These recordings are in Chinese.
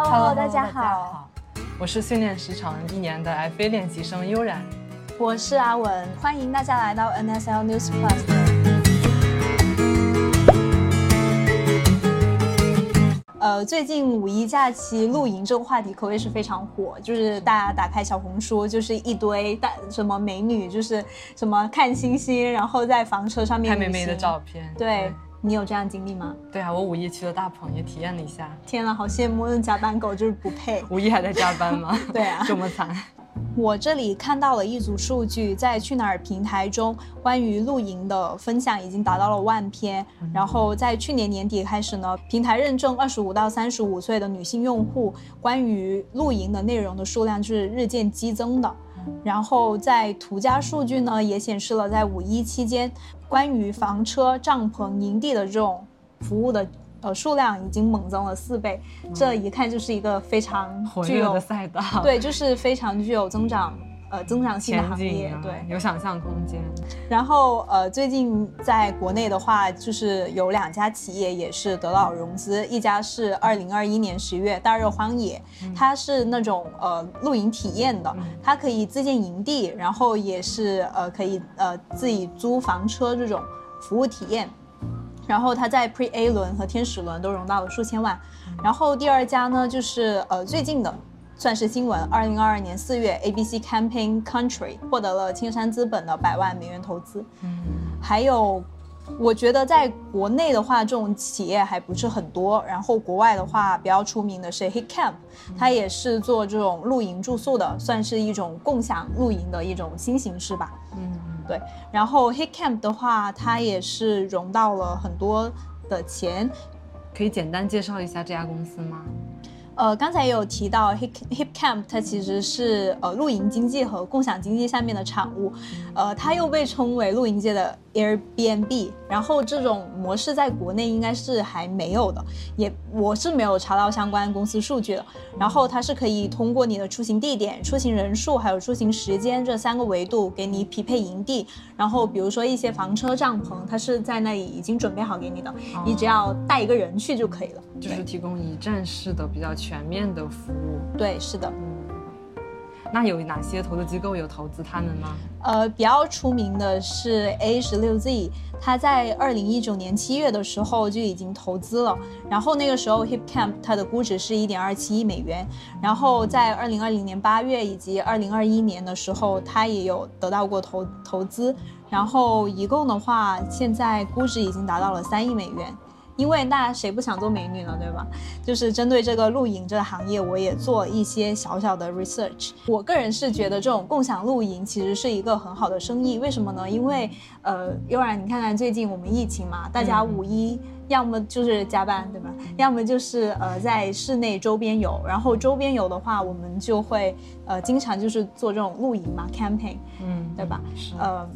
Hello，大家好。大家好，我是训练时长一年的 FA 练习生悠然。我是阿文，欢迎大家来到 NSL News Plus。呃，最近五一假期露营这个话题可谓是非常火，就是大家打开小红书，就是一堆大什么美女，就是什么看星星，然后在房车上面拍美美的照片。对。你有这样经历吗？对啊，我五一去了大棚，也体验了一下。天啊，好羡慕！那加班狗就是不配。五一还在加班吗？对啊，这么惨。我这里看到了一组数据，在去哪儿平台中，关于露营的分享已经达到了万篇。嗯、然后在去年年底开始呢，平台认证二十五到三十五岁的女性用户，关于露营的内容的数量是日渐激增的。然后在途家数据呢，也显示了在五一期间，关于房车、帐篷、营地的这种服务的呃数量已经猛增了四倍，嗯、这一看就是一个非常具有的赛道，对，就是非常具有增长。呃，增长性的行业，啊、对，有想象空间。然后，呃，最近在国内的话，就是有两家企业也是得到融资，一家是二零二一年十月大热荒野，嗯、它是那种呃露营体验的，嗯、它可以自建营地，然后也是呃可以呃自己租房车这种服务体验，然后它在 Pre A 轮和天使轮都融到了数千万。嗯、然后第二家呢，就是呃最近的。算是新闻。二零二二年四月，ABC Campaign Country 获得了青山资本的百万美元投资。嗯，还有，我觉得在国内的话，这种企业还不是很多。然后国外的话，比较出名的是 HitCamp，它也是做这种露营住宿的，算是一种共享露营的一种新形式吧。嗯，对。然后 HitCamp 的话，它也是融到了很多的钱。可以简单介绍一下这家公司吗？呃，刚才也有提到 Hip Hip Camp，它其实是呃露营经济和共享经济下面的产物，呃，它又被称为露营界的 Airbnb。然后这种模式在国内应该是还没有的，也我是没有查到相关公司数据的。然后它是可以通过你的出行地点、出行人数还有出行时间这三个维度给你匹配营地。然后比如说一些房车、帐篷，它是在那里已经准备好给你的，你只要带一个人去就可以了。就是提供一站式的比较全面的服务。对，是的。嗯，那有哪些投资机构有投资他们吗？呃，比较出名的是 A 十六 Z，它在二零一九年七月的时候就已经投资了。然后那个时候 HipCamp 它的估值是一点二七亿美元。然后在二零二零年八月以及二零二一年的时候，它也有得到过投投资。然后一共的话，现在估值已经达到了三亿美元。因为那谁不想做美女呢，对吧？就是针对这个露营这个行业，我也做一些小小的 research。我个人是觉得这种共享露营其实是一个很好的生意。为什么呢？因为呃，悠然，你看看最近我们疫情嘛，大家五一要么就是加班，对吧？要么就是呃在室内周边游。然后周边游的话，我们就会呃经常就是做这种露营嘛，camping，嗯，对吧？是，呃。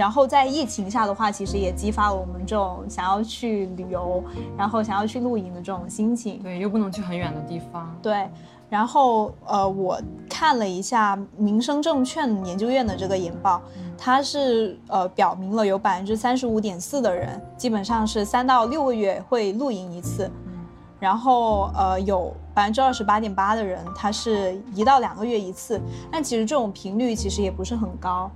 然后在疫情下的话，其实也激发了我们这种想要去旅游，然后想要去露营的这种心情。对，又不能去很远的地方。对，然后呃，我看了一下民生证券研究院的这个研报，嗯、它是呃表明了有百分之三十五点四的人基本上是三到六个月会露营一次，嗯、然后呃有百分之二十八点八的人他是一到两个月一次，但其实这种频率其实也不是很高。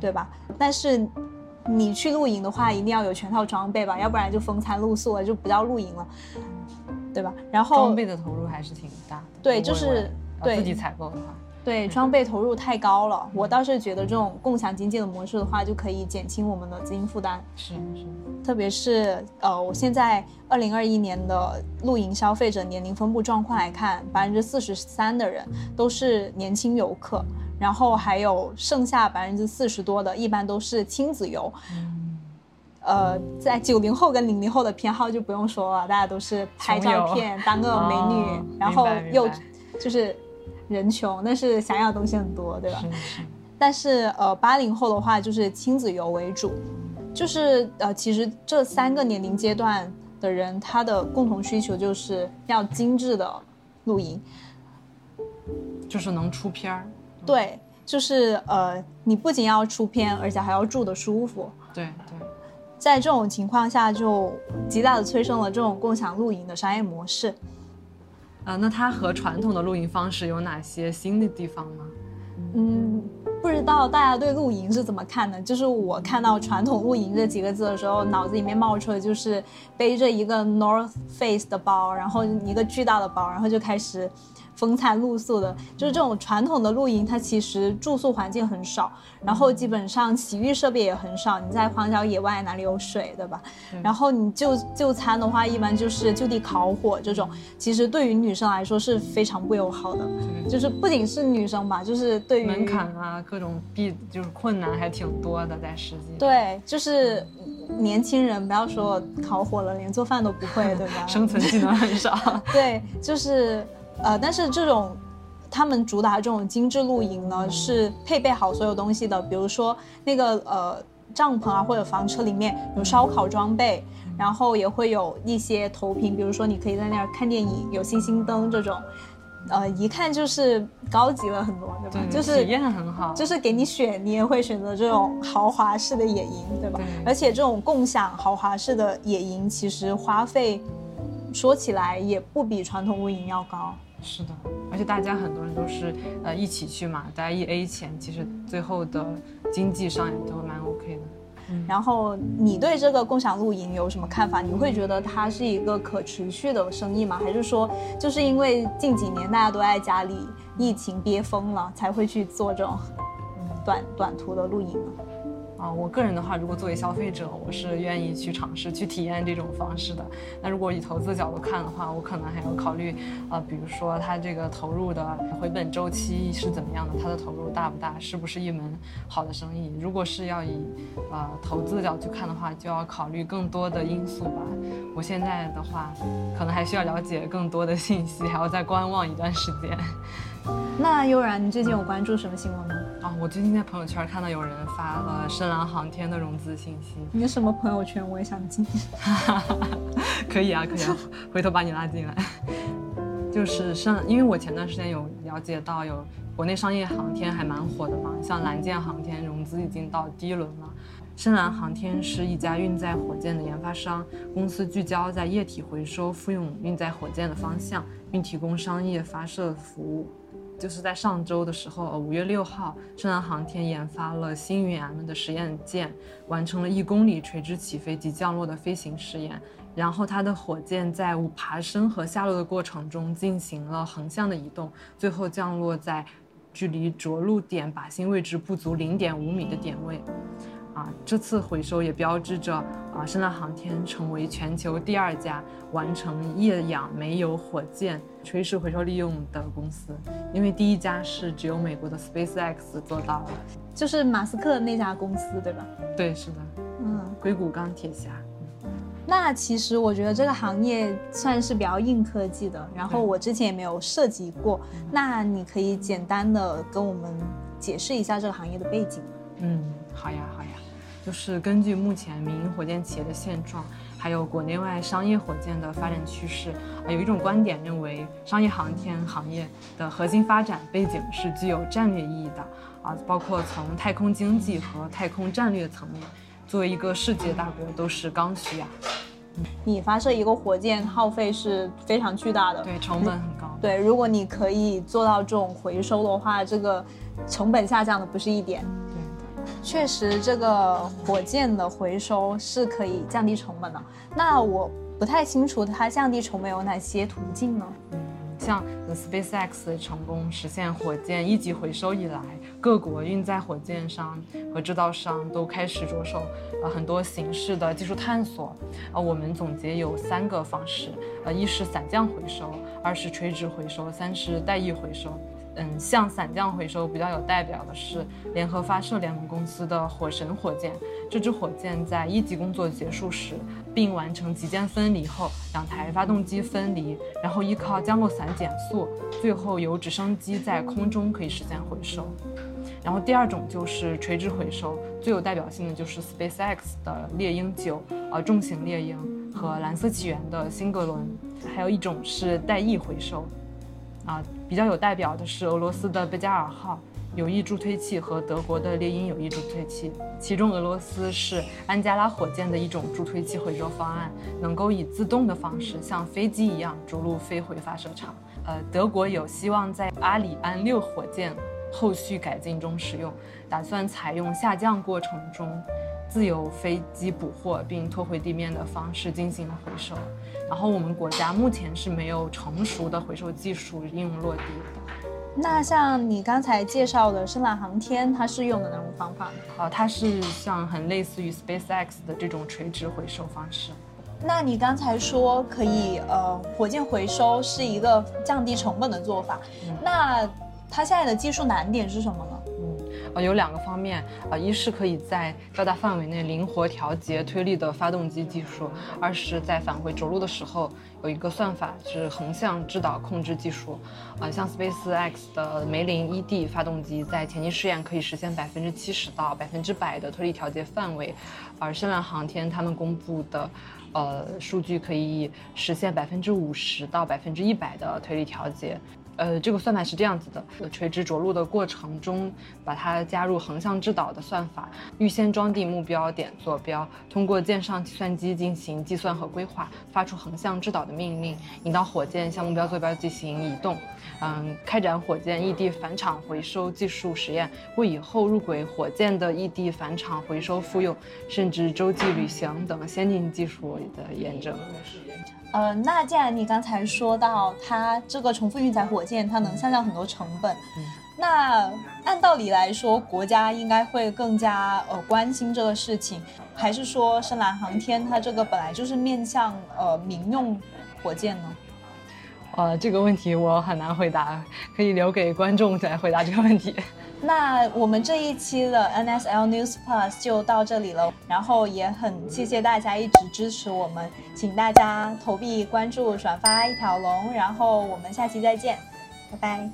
对吧？但是你去露营的话，一定要有全套装备吧，要不然就风餐露宿了，就不叫露营了，对吧？然后装备的投入还是挺大的。对，就是对自己采购的话，对装备投入太高了。我倒是觉得这种共享经济的模式的话，就可以减轻我们的资金负担。是是，特别是呃，我现在二零二一年的露营消费者年龄分布状况来看，百分之四十三的人都是年轻游客。然后还有剩下百分之四十多的，一般都是亲子游。嗯，呃，在九零后跟零零后的偏好就不用说了，大家都是拍照片当个美女，哦、然后又就是人穷，但是想要的东西很多，对吧？是是。但是呃，八零后的话就是亲子游为主，就是呃，其实这三个年龄阶段的人，他的共同需求就是要精致的露营，就是能出片儿。对，就是呃，你不仅要出片，而且还要住得舒服。对对，在这种情况下，就极大的催生了这种共享露营的商业模式。呃，那它和传统的露营方式有哪些新的地方吗？嗯，不知道大家对露营是怎么看的？就是我看到“传统露营”这几个字的时候，脑子里面冒出的就是背着一个 North Face 的包，然后一个巨大的包，然后就开始。风餐露宿的，就是这种传统的露营，它其实住宿环境很少，然后基本上洗浴设备也很少。你在荒郊野外哪里有水，对吧？嗯、然后你就就餐的话，一般就是就地烤火这种，其实对于女生来说是非常不友好的。嗯、就是不仅是女生吧，就是对于门槛啊，各种必就是困难还挺多的，在实际。对，就是年轻人不要说烤火了，连做饭都不会，对吧？生存技能很少。对，就是。呃，但是这种，他们主打这种精致露营呢，是配备好所有东西的，比如说那个呃帐篷啊，或者房车里面有烧烤装备，然后也会有一些投屏，比如说你可以在那儿看电影，有星星灯这种，呃，一看就是高级了很多，对吧？对，就是体验很好，就是给你选，你也会选择这种豪华式的野营，对吧？对，而且这种共享豪华式的野营，其实花费说起来也不比传统露营要高。是的，而且大家很多人都是呃一起去嘛，大家一 A 钱，其实最后的经济上也都蛮 OK 的。嗯，然后你对这个共享露营有什么看法？你会觉得它是一个可持续的生意吗？还是说就是因为近几年大家都在家里疫情憋疯了，才会去做这种短短途的露营呢？啊，我个人的话，如果作为消费者，我是愿意去尝试去体验这种方式的。那如果以投资角度看的话，我可能还要考虑，呃，比如说它这个投入的回本周期是怎么样的，它的投入大不大，是不是一门好的生意？如果是要以，呃，投资的角度去看的话，就要考虑更多的因素吧。我现在的话，可能还需要了解更多的信息，还要再观望一段时间。那悠然，你最近有关注什么新闻吗？啊，我最近在朋友圈看到有人发了深蓝航天的融资信息。你什么朋友圈？我也想进。可以啊，可以啊，回头把你拉进来。就是深，因为我前段时间有了解到，有国内商业航天还蛮火的嘛，像蓝箭航天融资已经到第一轮了。深蓝航天是一家运载火箭的研发商，公司聚焦在液体回收复用运载火箭的方向，并提供商业发射服务。就是在上周的时候，呃五月六号，深蓝航天研发了星云 M 的实验舰，完成了一公里垂直起飞及降落的飞行试验。然后它的火箭在爬升和下落的过程中进行了横向的移动，最后降落在距离着陆点靶心位置不足零点五米的点位。啊，这次回收也标志着啊，深蓝航天成为全球第二家完成液氧煤油火箭垂直回收利用的公司，因为第一家是只有美国的 SpaceX 做到了，就是马斯克那家公司，对吧？对，是的，嗯，硅谷钢铁侠。那其实我觉得这个行业算是比较硬科技的，然后我之前也没有涉及过，那你可以简单的跟我们解释一下这个行业的背景吗。嗯，好呀，好呀。就是根据目前民营火箭企业的现状，还有国内外商业火箭的发展趋势，啊，有一种观点认为，商业航天行业的核心发展背景是具有战略意义的，啊，包括从太空经济和太空战略层面，作为一个世界大国都是刚需啊。你发射一个火箭耗费是非常巨大的，对，成本很高。对，如果你可以做到这种回收的话，这个成本下降的不是一点。确实，这个火箭的回收是可以降低成本的。那我不太清楚它降低成本有哪些途径呢？嗯，像 SpaceX 成功实现火箭一级回收以来，各国运载火箭商和制造商都开始着手呃很多形式的技术探索。呃，我们总结有三个方式，呃，一是散降回收，二是垂直回收，三是带翼回收。嗯，像散降回收比较有代表的是联合发射联盟公司的火神火箭。这支火箭在一级工作结束时，并完成机件分离后，两台发动机分离，然后依靠降落伞减速，最后由直升机在空中可以实现回收。然后第二种就是垂直回收，最有代表性的就是 SpaceX 的猎鹰九，呃，重型猎鹰和蓝色起源的新格伦。还有一种是带翼回收。啊，比较有代表的是俄罗斯的贝加尔号有翼助推器和德国的猎鹰有翼助推器，其中俄罗斯是安加拉火箭的一种助推器回收方案，能够以自动的方式像飞机一样着陆飞回发射场。呃，德国有希望在阿里安六火箭后续改进中使用，打算采用下降过程中自由飞机捕获并拖回地面的方式进行回收。然后我们国家目前是没有成熟的回收技术应用落地的。那像你刚才介绍的深蓝航天，它是用的哪种方法呢？呃，它是像很类似于 SpaceX 的这种垂直回收方式。那你刚才说可以，呃，火箭回收是一个降低成本的做法，嗯、那它现在的技术难点是什么呢？呃，有两个方面，呃，一是可以在较大范围内灵活调节推力的发动机技术，二是在返回着陆的时候有一个算法是横向制导控制技术，啊、像 SpaceX 的梅林 ED 发动机在前期试验可以实现百分之七十到百分之百的推力调节范围，而深蓝航天他们公布的，呃，数据可以实现百分之五十到百分之一百的推力调节。呃，这个算法是这样子的：垂直着陆的过程中，把它加入横向制导的算法，预先装定目标点坐标，通过舰上计算机进行计算和规划，发出横向制导的命令，引导火箭向目标坐标进行移动。嗯，开展火箭异地返场回收技术实验，为以后入轨火箭的异地返场回收复用，甚至洲际旅行等先进技术的验证。呃，那既然你刚才说到它这个重复运载火箭，它能下降很多成本，嗯、那按道理来说，国家应该会更加呃关心这个事情，还是说深蓝航天它这个本来就是面向呃民用火箭呢？呃，这个问题我很难回答，可以留给观众来回答这个问题。那我们这一期的 NSL News Plus 就到这里了，然后也很谢谢大家一直支持我们，请大家投币、关注、转发一条龙，然后我们下期再见，拜拜。